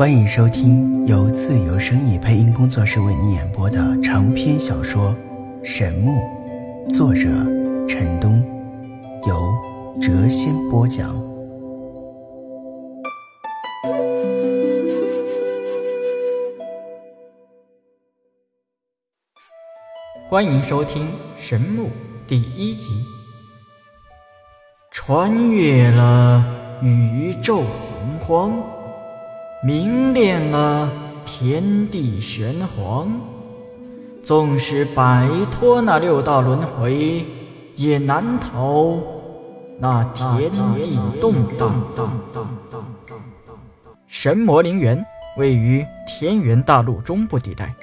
欢迎收听由自由声意配音工作室为你演播的长篇小说《神木》，作者陈东，由谪仙播讲。欢迎收听《神木》第一集。穿越了宇宙洪荒，明炼了天地玄黄。纵使摆脱那六道轮回，也难逃那天地动荡。神魔陵园位于天元大陆中部地带。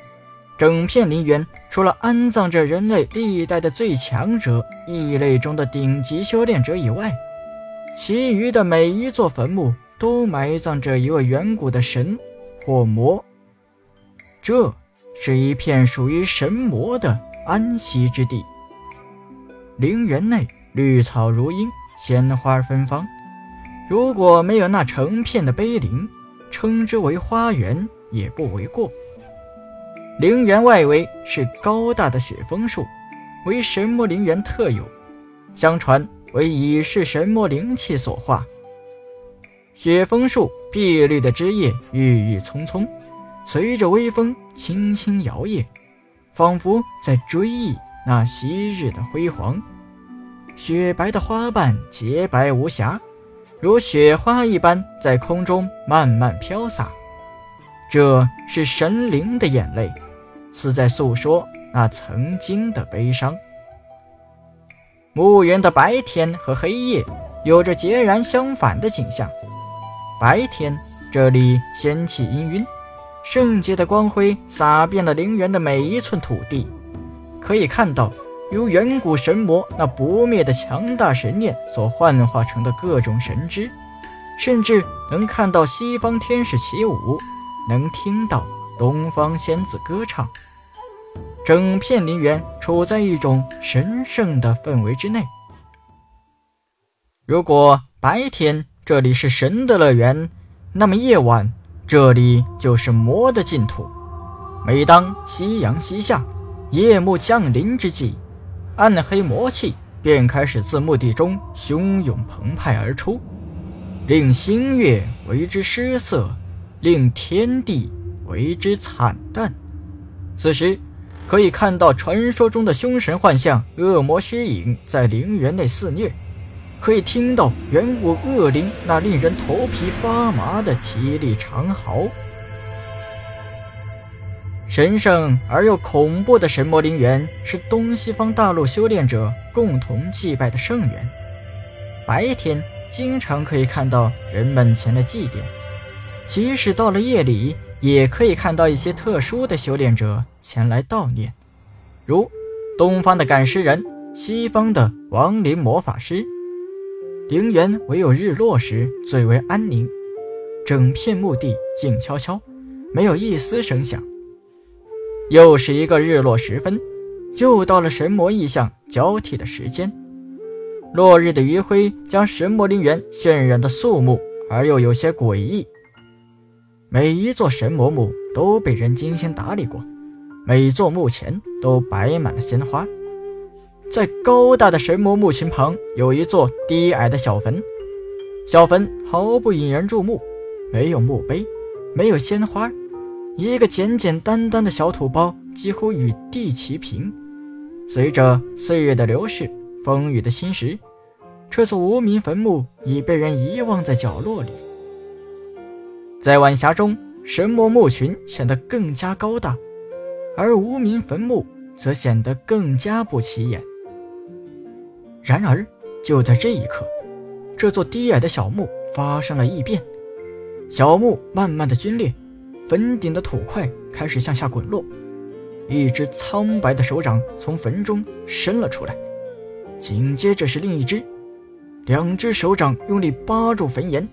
整片陵园除了安葬着人类历代的最强者、异类中的顶级修炼者以外，其余的每一座坟墓都埋葬着一位远古的神或魔。这是一片属于神魔的安息之地。陵园内绿草如茵，鲜花芬芳。如果没有那成片的碑林，称之为花园也不为过。陵园外围是高大的雪枫树，为神魔陵园特有，相传为已逝神魔灵气所化。雪枫树碧绿的枝叶郁郁葱葱，随着微风轻轻摇曳，仿佛在追忆那昔日的辉煌。雪白的花瓣洁白无瑕，如雪花一般在空中慢慢飘洒。这是神灵的眼泪。似在诉说那曾经的悲伤。墓园的白天和黑夜有着截然相反的景象。白天，这里仙气氤氲，圣洁的光辉洒遍了陵园的每一寸土地，可以看到由远古神魔那不灭的强大神念所幻化成的各种神之，甚至能看到西方天使起舞，能听到东方仙子歌唱。整片陵园处在一种神圣的氛围之内。如果白天这里是神的乐园，那么夜晚这里就是魔的净土。每当夕阳西下、夜幕降临之际，暗黑魔气便开始自墓地中汹涌澎湃而出，令星月为之失色，令天地为之惨淡。此时。可以看到传说中的凶神幻象、恶魔虚影在陵园内肆虐，可以听到远古恶灵那令人头皮发麻的凄厉长嚎。神圣而又恐怖的神魔陵园是东西方大陆修炼者共同祭拜的圣园，白天经常可以看到人们前来祭奠，即使到了夜里。也可以看到一些特殊的修炼者前来悼念，如东方的赶尸人，西方的亡灵魔法师。陵园唯有日落时最为安宁，整片墓地静悄悄，没有一丝声响。又是一个日落时分，又到了神魔异象交替的时间。落日的余晖将神魔陵园渲染的肃穆而又有些诡异。每一座神魔墓都被人精心打理过，每座墓前都摆满了鲜花。在高大的神魔墓群旁，有一座低矮的小坟，小坟毫不引人注目，没有墓碑，没有鲜花，一个简简单单的小土包，几乎与地齐平。随着岁月的流逝，风雨的侵蚀，这座无名坟墓已被人遗忘在角落里。在晚霞中，神魔墓群显得更加高大，而无名坟墓则显得更加不起眼。然而，就在这一刻，这座低矮的小墓发生了异变，小墓慢慢的皲裂，坟顶的土块开始向下滚落，一只苍白的手掌从坟中伸了出来，紧接着是另一只，两只手掌用力扒住坟沿。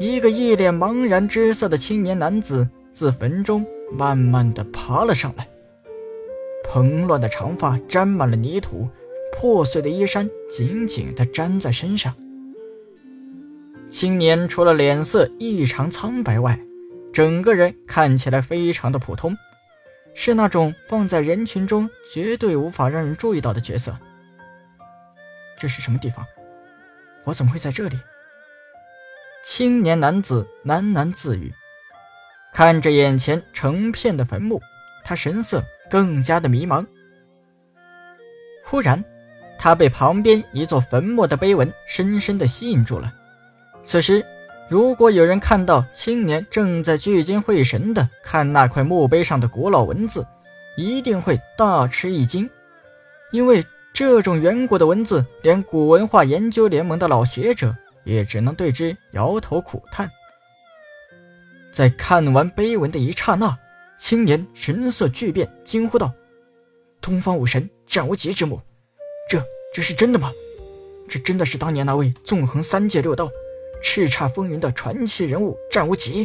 一个一脸茫然之色的青年男子自坟中慢慢的爬了上来，蓬乱的长发沾满了泥土，破碎的衣衫紧紧的粘在身上。青年除了脸色异常苍白外，整个人看起来非常的普通，是那种放在人群中绝对无法让人注意到的角色。这是什么地方？我怎么会在这里？青年男子喃喃自语，看着眼前成片的坟墓，他神色更加的迷茫。忽然，他被旁边一座坟墓的碑文深深的吸引住了。此时。如果有人看到青年正在聚精会神地看那块墓碑上的古老文字，一定会大吃一惊，因为这种远古的文字，连古文化研究联盟的老学者也只能对之摇头苦叹。在看完碑文的一刹那，青年神色巨变，惊呼道：“东方武神战无极之墓，这是真的吗？这真的是当年那位纵横三界六道？”叱咤风云的传奇人物战无极，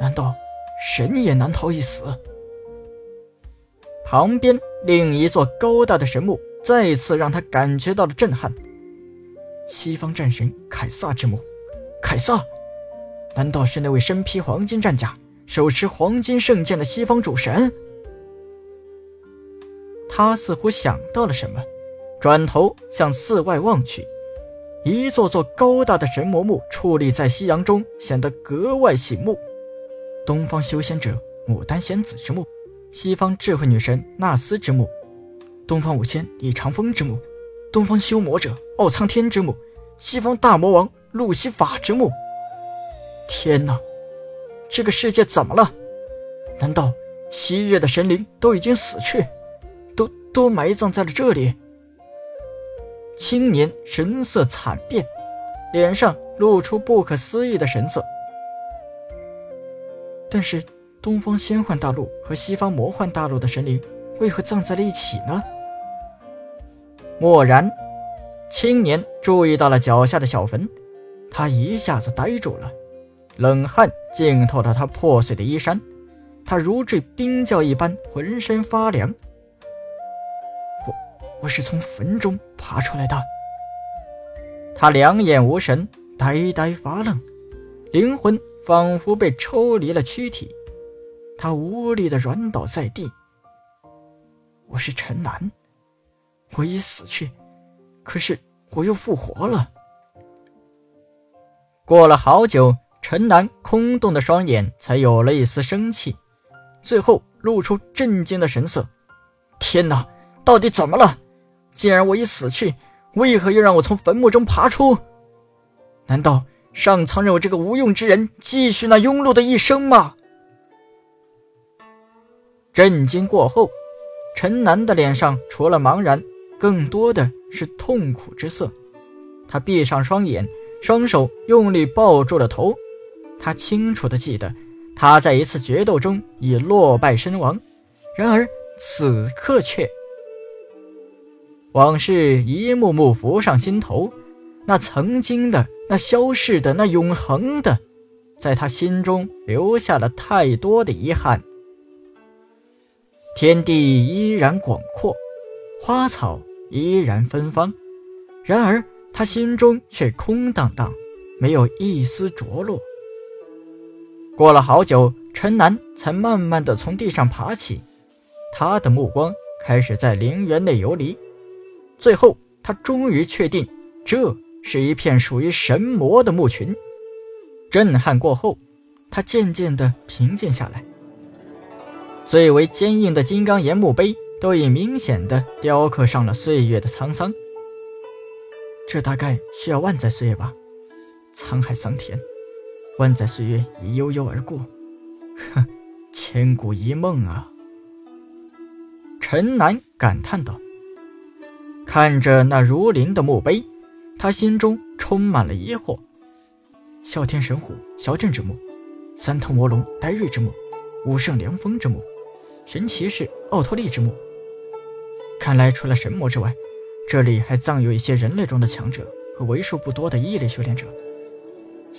难道神也难逃一死？旁边另一座高大的神墓再次让他感觉到了震撼。西方战神凯撒之墓，凯撒，难道是那位身披黄金战甲、手持黄金圣剑的西方主神？他似乎想到了什么，转头向寺外望去。一座座高大的神魔墓矗立在夕阳中，显得格外醒目。东方修仙者牡丹仙子之墓，西方智慧女神纳斯之墓，东方五仙李长风之墓，东方修魔者奥苍天之墓，西方大魔王路西法之墓。天哪，这个世界怎么了？难道昔日的神灵都已经死去，都都埋葬在了这里？青年神色惨变，脸上露出不可思议的神色。但是，东方仙幻大陆和西方魔幻大陆的神灵为何葬在了一起呢？蓦然，青年注意到了脚下的小坟，他一下子呆住了，冷汗浸透了他破碎的衣衫，他如坠冰窖一般，浑身发凉。我是从坟中爬出来的。他两眼无神，呆呆发愣，灵魂仿佛被抽离了躯体，他无力的软倒在地。我是陈南，我已死去，可是我又复活了。过了好久，陈南空洞的双眼才有了一丝生气，最后露出震惊的神色。天哪，到底怎么了？既然我已死去，为何又让我从坟墓中爬出？难道上苍让我这个无用之人继续那庸碌的一生吗？震惊过后，陈南的脸上除了茫然，更多的是痛苦之色。他闭上双眼，双手用力抱住了头。他清楚的记得，他在一次决斗中已落败身亡，然而此刻却……往事一幕幕浮上心头，那曾经的、那消逝的、那永恒的，在他心中留下了太多的遗憾。天地依然广阔，花草依然芬芳，然而他心中却空荡荡，没有一丝着落。过了好久，陈楠才慢慢的从地上爬起，他的目光开始在陵园内游离。最后，他终于确定，这是一片属于神魔的墓群。震撼过后，他渐渐地平静下来。最为坚硬的金刚岩墓碑都已明显地雕刻上了岁月的沧桑。这大概需要万载岁月吧？沧海桑田，万载岁月已悠悠而过。哼，千古一梦啊！陈南感叹道。看着那如林的墓碑，他心中充满了疑惑：哮天神虎萧震之墓，三头魔龙呆瑞之墓，武圣凉风之墓，神骑士奥托利之墓。看来除了神魔之外，这里还葬有一些人类中的强者和为数不多的异类修炼者。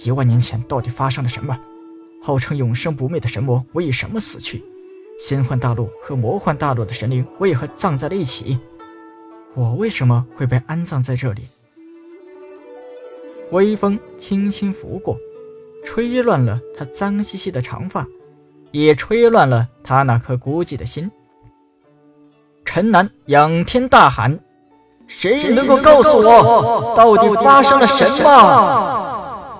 一万年前到底发生了什么？号称永生不灭的神魔为什么死去？仙幻大陆和魔幻大陆的神灵为何葬在了一起？我为什么会被安葬在这里？微风轻轻拂过，吹乱了他脏兮兮的长发，也吹乱了他那颗孤寂的心。陈南仰天大喊：“谁能够告诉我，到底发生了什么？”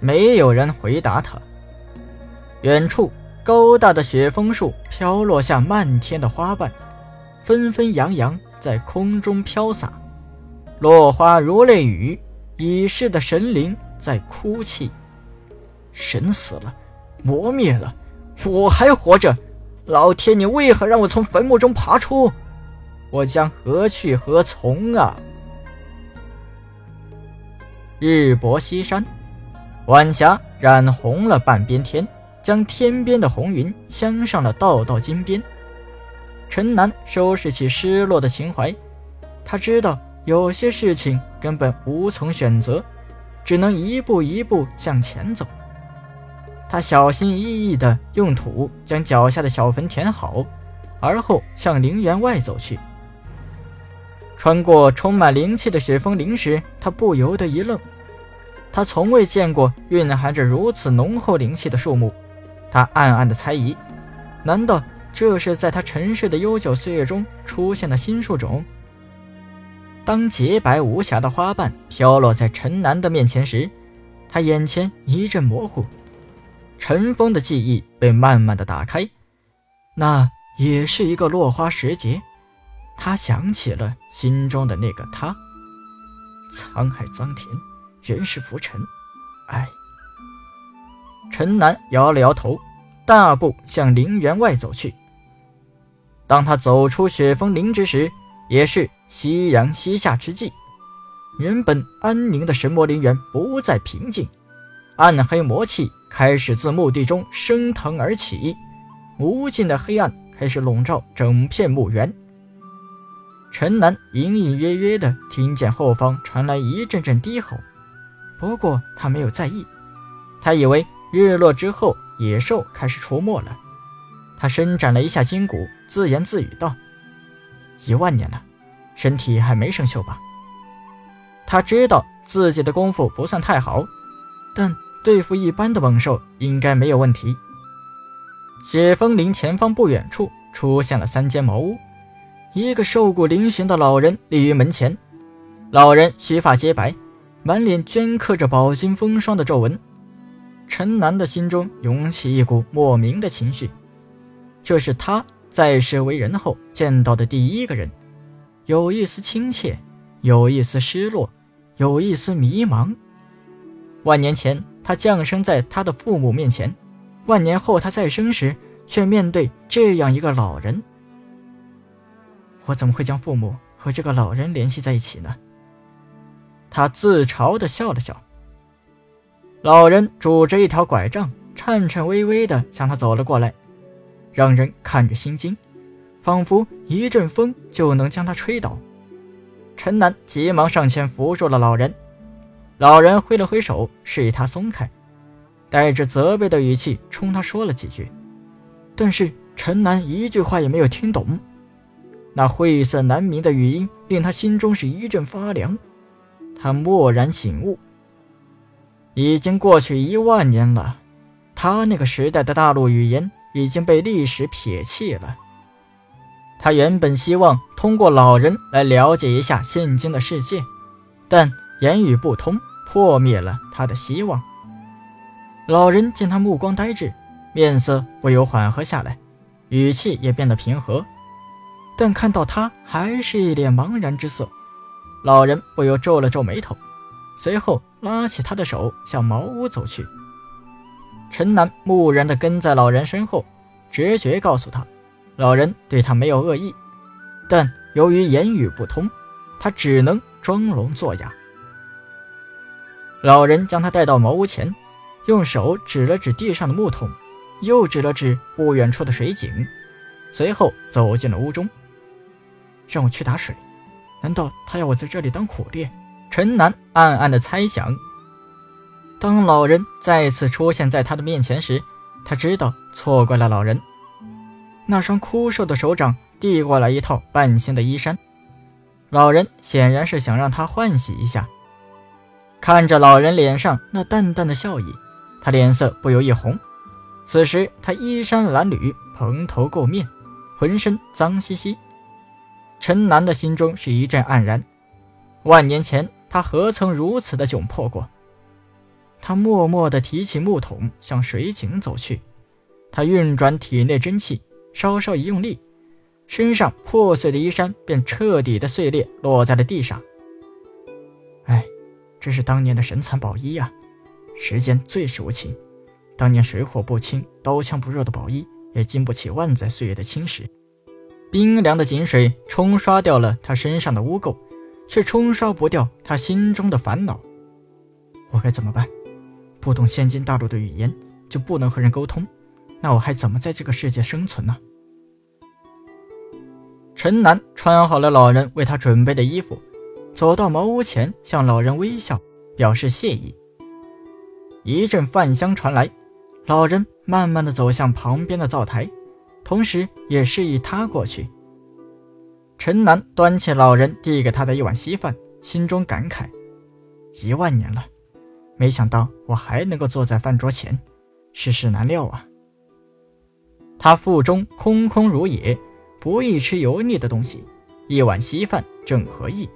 没有人回答他。远处，高大的雪枫树飘落下漫天的花瓣，纷纷扬扬在空中飘洒，落花如泪雨。已逝的神灵在哭泣。神死了，魔灭了，我还活着。老天，你为何让我从坟墓中爬出？我将何去何从啊！日薄西山，晚霞染红了半边天，将天边的红云镶上了道道金边。陈南收拾起失落的情怀，他知道有些事情根本无从选择，只能一步一步向前走。他小心翼翼地用土将脚下的小坟填好，而后向陵园外走去。穿过充满灵气的雪峰林时，他不由得一愣。他从未见过蕴含着如此浓厚灵气的树木，他暗暗地猜疑：难道这是在他沉睡的悠久岁月中出现的新树种？当洁白无瑕的花瓣飘落在陈南的面前时，他眼前一阵模糊。尘封的记忆被慢慢的打开，那也是一个落花时节。他想起了心中的那个他。沧海桑田，人世浮沉，唉。陈南摇了摇头，大步向陵园外走去。当他走出雪峰林之时，也是夕阳西下之际。原本安宁的神魔陵园不再平静，暗黑魔气。开始自墓地中升腾而起，无尽的黑暗开始笼罩整片墓园。陈南隐隐约约地听见后方传来一阵阵低吼，不过他没有在意，他以为日落之后野兽开始出没了。他伸展了一下筋骨，自言自语道：“一万年了，身体还没生锈吧？”他知道自己的功夫不算太好，但。对付一般的猛兽应该没有问题。雪峰林前方不远处出现了三间茅屋，一个瘦骨嶙峋的老人立于门前。老人须发皆白，满脸镌刻着饱经风霜的皱纹。陈南的心中涌起一股莫名的情绪，这是他在世为人后见到的第一个人，有一丝亲切，有一丝失落，有一丝迷茫。万年前。他降生在他的父母面前，万年后他再生时，却面对这样一个老人。我怎么会将父母和这个老人联系在一起呢？他自嘲地笑了笑。老人拄着一条拐杖，颤颤巍巍地向他走了过来，让人看着心惊，仿佛一阵风就能将他吹倒。陈南急忙上前扶住了老人。老人挥了挥手，示意他松开，带着责备的语气冲他说了几句，但是陈南一句话也没有听懂。那晦涩难明的语音令他心中是一阵发凉。他蓦然醒悟，已经过去一万年了，他那个时代的大陆语言已经被历史撇弃了。他原本希望通过老人来了解一下现今的世界，但。言语不通，破灭了他的希望。老人见他目光呆滞，面色不由缓和下来，语气也变得平和。但看到他还是一脸茫然之色，老人不由皱了皱眉头，随后拉起他的手向茅屋走去。陈南木然地跟在老人身后，直觉告诉他，老人对他没有恶意，但由于言语不通，他只能装聋作哑。老人将他带到茅屋前，用手指了指地上的木桶，又指了指不远处的水井，随后走进了屋中，让我去打水。难道他要我在这里当苦力？陈南暗暗的猜想。当老人再次出现在他的面前时，他知道错怪了老人。那双枯瘦的手掌递过来一套半新的衣衫，老人显然是想让他换洗一下。看着老人脸上那淡淡的笑意，他脸色不由一红。此时他衣衫褴褛，蓬头垢面，浑身脏兮兮。陈南的心中是一阵黯然。万年前他何曾如此的窘迫过？他默默地提起木桶，向水井走去。他运转体内真气，稍稍一用力，身上破碎的衣衫便彻底的碎裂，落在了地上。哎。这是当年的神蚕宝衣呀！时间最是无情，当年水火不侵、刀枪不入的宝衣，也经不起万载岁月的侵蚀。冰凉的井水冲刷掉了他身上的污垢，却冲刷不掉他心中的烦恼。我该怎么办？不懂现今大陆的语言，就不能和人沟通，那我还怎么在这个世界生存呢？陈南穿好了老人为他准备的衣服。走到茅屋前，向老人微笑，表示谢意。一阵饭香传来，老人慢慢的走向旁边的灶台，同时也示意他过去。陈南端起老人递给他的一碗稀饭，心中感慨：一万年了，没想到我还能够坐在饭桌前，世事难料啊。他腹中空空如也，不易吃油腻的东西，一碗稀饭正合意。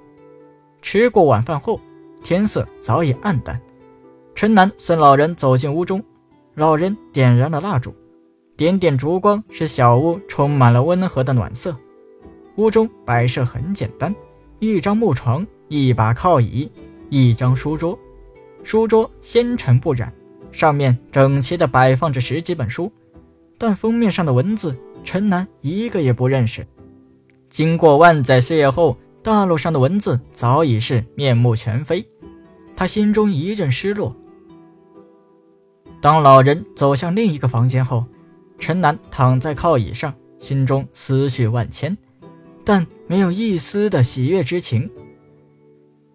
吃过晚饭后，天色早已暗淡。陈南随老人走进屋中，老人点燃了蜡烛，点点烛光使小屋充满了温和的暖色。屋中摆设很简单：一张木床，一把靠椅，一张书桌。书桌纤尘不染，上面整齐地摆放着十几本书，但封面上的文字，陈南一个也不认识。经过万载岁月后。大陆上的文字早已是面目全非，他心中一阵失落。当老人走向另一个房间后，陈南躺在靠椅上，心中思绪万千，但没有一丝的喜悦之情。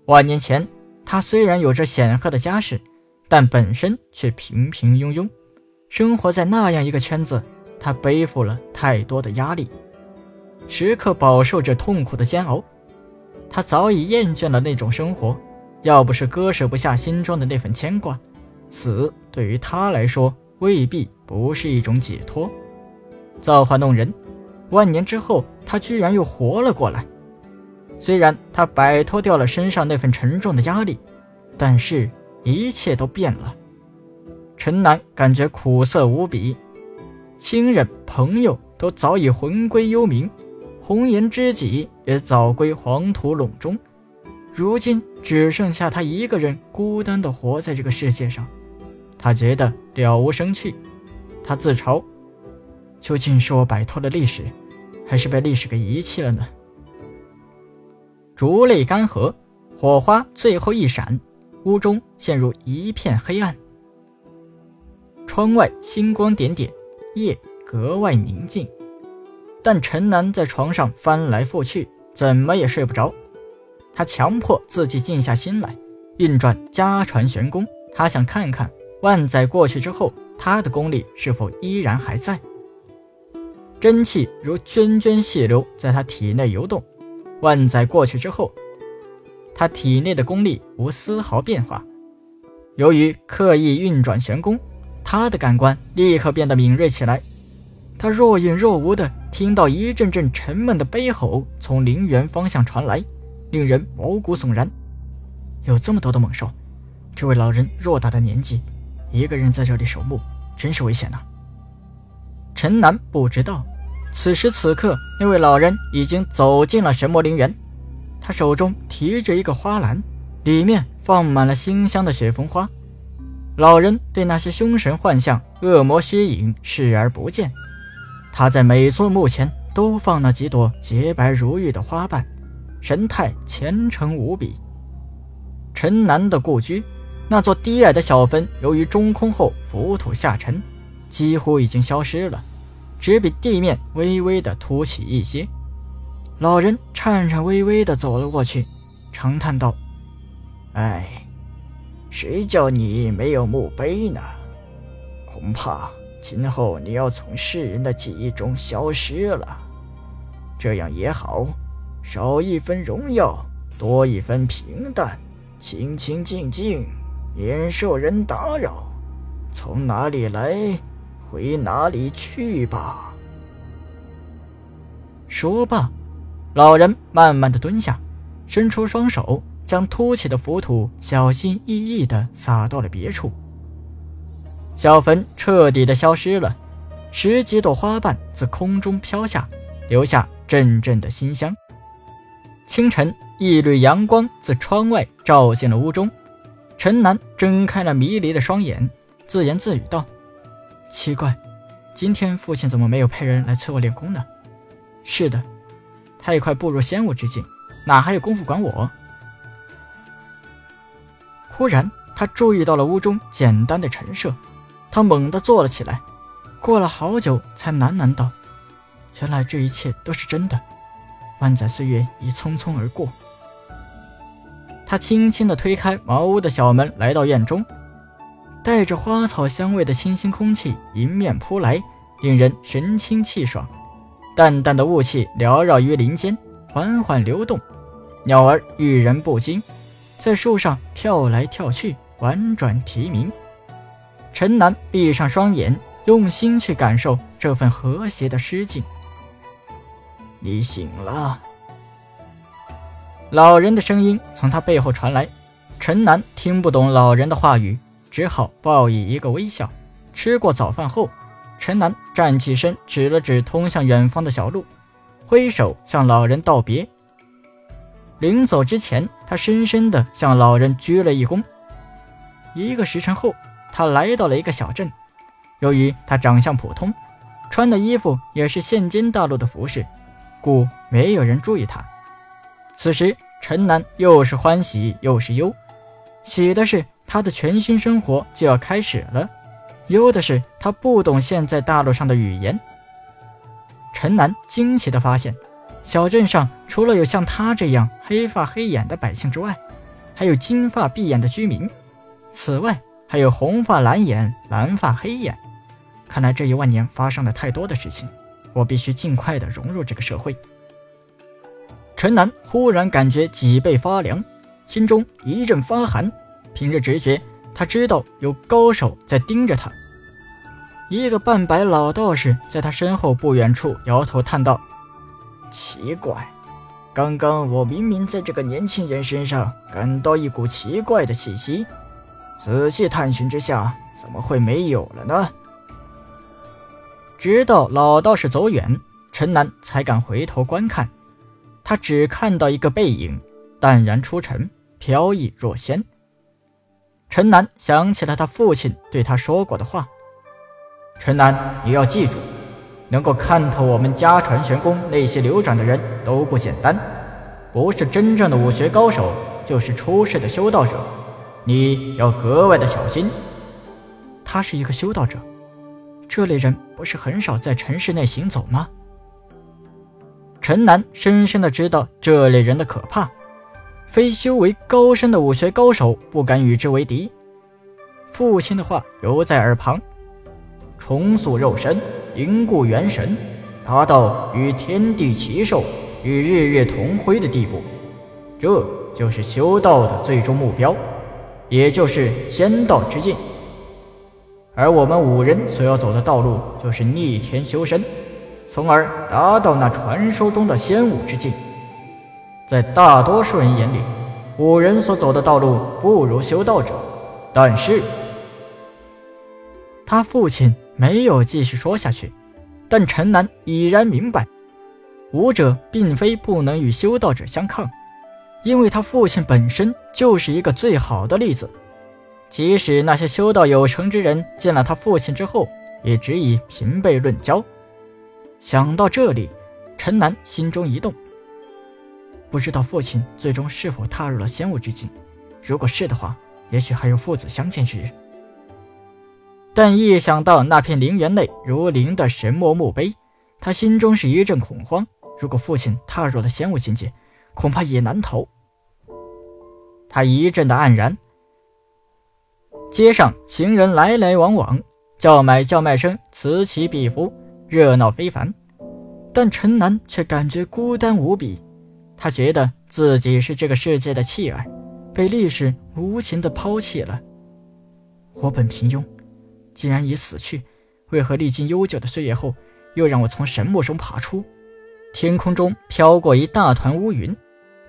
万年前，他虽然有着显赫的家世，但本身却平平庸庸，生活在那样一个圈子，他背负了太多的压力，时刻饱受着痛苦的煎熬。他早已厌倦了那种生活，要不是割舍不下心中的那份牵挂，死对于他来说未必不是一种解脱。造化弄人，万年之后，他居然又活了过来。虽然他摆脱掉了身上那份沉重的压力，但是一切都变了。陈南感觉苦涩无比，亲人朋友都早已魂归幽冥。红颜知己也早归黄土垄中，如今只剩下他一个人孤单的活在这个世界上，他觉得了无生趣。他自嘲：究竟是我摆脱了历史，还是被历史给遗弃了呢？烛泪干涸，火花最后一闪，屋中陷入一片黑暗。窗外星光点点，夜格外宁静。但陈南在床上翻来覆去，怎么也睡不着。他强迫自己静下心来，运转家传玄功。他想看看万载过去之后，他的功力是否依然还在。真气如涓涓细流在他体内游动。万载过去之后，他体内的功力无丝毫变化。由于刻意运转玄功，他的感官立刻变得敏锐起来。他若隐若无地听到一阵阵沉闷的悲吼从陵园方向传来，令人毛骨悚然。有这么多的猛兽，这位老人偌大的年纪，一个人在这里守墓，真是危险呐。陈南不知道，此时此刻，那位老人已经走进了神魔陵园，他手中提着一个花篮，里面放满了馨香的雪绒花。老人对那些凶神幻象、恶魔虚影视而不见。他在每座墓前都放了几朵洁白如玉的花瓣，神态虔诚无比。陈南的故居，那座低矮的小坟，由于中空后浮土下沉，几乎已经消失了，只比地面微微的凸起一些。老人颤颤巍巍地走了过去，长叹道：“哎，谁叫你没有墓碑呢？恐怕……”今后你要从世人的记忆中消失了，这样也好，少一分荣耀，多一分平淡，清清静静，免受人打扰。从哪里来，回哪里去吧。说罢，老人慢慢的蹲下，伸出双手，将凸起的浮土小心翼翼的撒到了别处。小坟彻底的消失了，十几朵花瓣自空中飘下，留下阵阵的馨香。清晨，一缕阳光自窗外照进了屋中，陈南睁开了迷离的双眼，自言自语道：“奇怪，今天父亲怎么没有派人来催我练功呢？是的，他也快步入仙武之境，哪还有功夫管我？”忽然，他注意到了屋中简单的陈设。他猛地坐了起来，过了好久，才喃喃道：“原来这一切都是真的。万载岁月已匆匆而过。”他轻轻地推开茅屋的小门，来到院中，带着花草香味的清新空气迎面扑来，令人神清气爽。淡淡的雾气缭绕于林间，缓缓流动，鸟儿遇人不惊，在树上跳来跳去，婉转啼鸣。陈南闭上双眼，用心去感受这份和谐的诗境。你醒了。老人的声音从他背后传来。陈南听不懂老人的话语，只好报以一个微笑。吃过早饭后，陈南站起身，指了指通向远方的小路，挥手向老人道别。临走之前，他深深地向老人鞠了一躬。一个时辰后。他来到了一个小镇，由于他长相普通，穿的衣服也是现今大陆的服饰，故没有人注意他。此时，陈南又是欢喜又是忧，喜的是他的全新生活就要开始了，忧的是他不懂现在大陆上的语言。陈南惊奇地发现，小镇上除了有像他这样黑发黑眼的百姓之外，还有金发碧眼的居民，此外。还有红发蓝眼、蓝发黑眼，看来这一万年发生了太多的事情，我必须尽快的融入这个社会。陈南忽然感觉脊背发凉，心中一阵发寒。凭着直觉，他知道有高手在盯着他。一个半白老道士在他身后不远处摇头叹道：“奇怪，刚刚我明明在这个年轻人身上感到一股奇怪的气息。”仔细探寻之下，怎么会没有了呢？直到老道士走远，陈南才敢回头观看。他只看到一个背影，淡然出尘，飘逸若仙。陈南想起了他父亲对他说过的话：“陈南，你要记住，能够看透我们家传玄功那些流转的人都不简单，不是真正的武学高手，就是出世的修道者。”你要格外的小心。他是一个修道者，这类人不是很少在城市内行走吗？陈南深深的知道这类人的可怕，非修为高深的武学高手不敢与之为敌。父亲的话犹在耳旁：重塑肉身，凝固元神，达到与天地齐寿、与日月同辉的地步，这就是修道的最终目标。也就是仙道之境，而我们五人所要走的道路就是逆天修身，从而达到那传说中的仙武之境。在大多数人眼里，古人所走的道路不如修道者，但是他父亲没有继续说下去。但陈南已然明白，武者并非不能与修道者相抗。因为他父亲本身就是一个最好的例子，即使那些修道有成之人见了他父亲之后，也只以平辈论交。想到这里，陈南心中一动，不知道父亲最终是否踏入了仙武之境。如果是的话，也许还有父子相见之日。但一想到那片陵园内如林的神魔墓碑，他心中是一阵恐慌。如果父亲踏入了仙武境界，恐怕也难逃。他一阵的黯然。街上行人来来往往，叫买叫卖声此起彼伏，热闹非凡。但陈南却感觉孤单无比。他觉得自己是这个世界的弃儿，被历史无情地抛弃了。我本平庸，既然已死去，为何历经悠久的岁月后，又让我从神木中爬出？天空中飘过一大团乌云，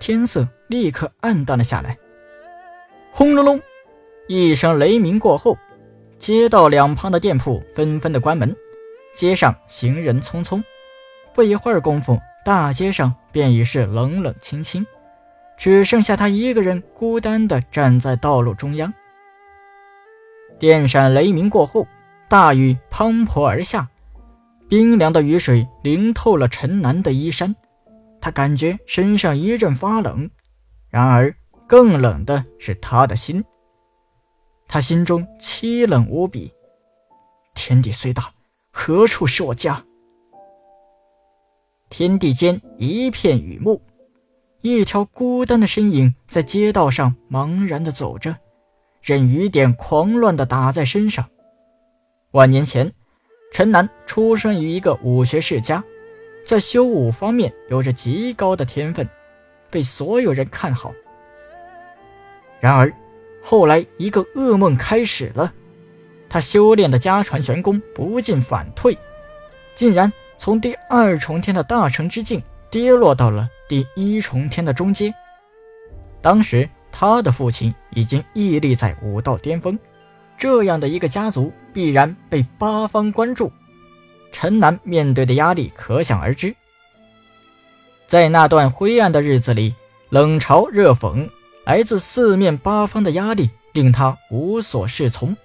天色立刻暗淡了下来。轰隆隆，一声雷鸣过后，街道两旁的店铺纷纷的关门，街上行人匆匆。不一会儿功夫，大街上便已是冷冷清清，只剩下他一个人孤单的站在道路中央。电闪雷鸣过后，大雨滂沱而下，冰凉的雨水淋透了陈南的衣衫，他感觉身上一阵发冷。然而，更冷的是他的心，他心中凄冷无比。天地虽大，何处是我家？天地间一片雨幕，一条孤单的身影在街道上茫然的走着。任雨点狂乱地打在身上。万年前，陈南出生于一个武学世家，在修武方面有着极高的天分，被所有人看好。然而，后来一个噩梦开始了，他修炼的家传玄功不进反退，竟然从第二重天的大成之境跌落到了第一重天的中阶。当时。他的父亲已经屹立在武道巅峰，这样的一个家族必然被八方关注。陈南面对的压力可想而知。在那段灰暗的日子里，冷嘲热讽，来自四面八方的压力令他无所适从。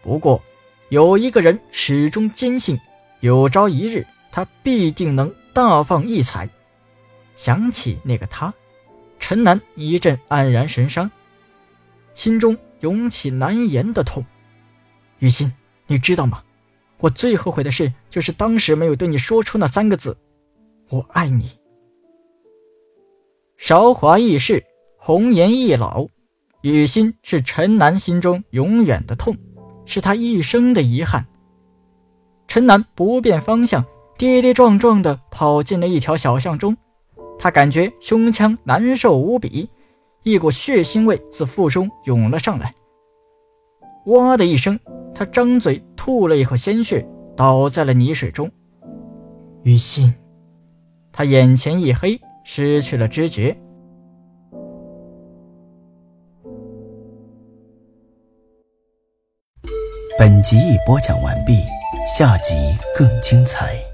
不过，有一个人始终坚信，有朝一日他必定能大放异彩。想起那个他。陈南一阵黯然神伤，心中涌起难言的痛。雨欣，你知道吗？我最后悔的事就是当时没有对你说出那三个字：“我爱你。”韶华易逝，红颜易老，雨欣是陈南心中永远的痛，是他一生的遗憾。陈楠不变方向，跌跌撞撞地跑进了一条小巷中。他感觉胸腔难受无比，一股血腥味自腹中涌了上来。哇的一声，他张嘴吐了一口鲜血，倒在了泥水中。雨欣，他眼前一黑，失去了知觉。本集已播讲完毕，下集更精彩。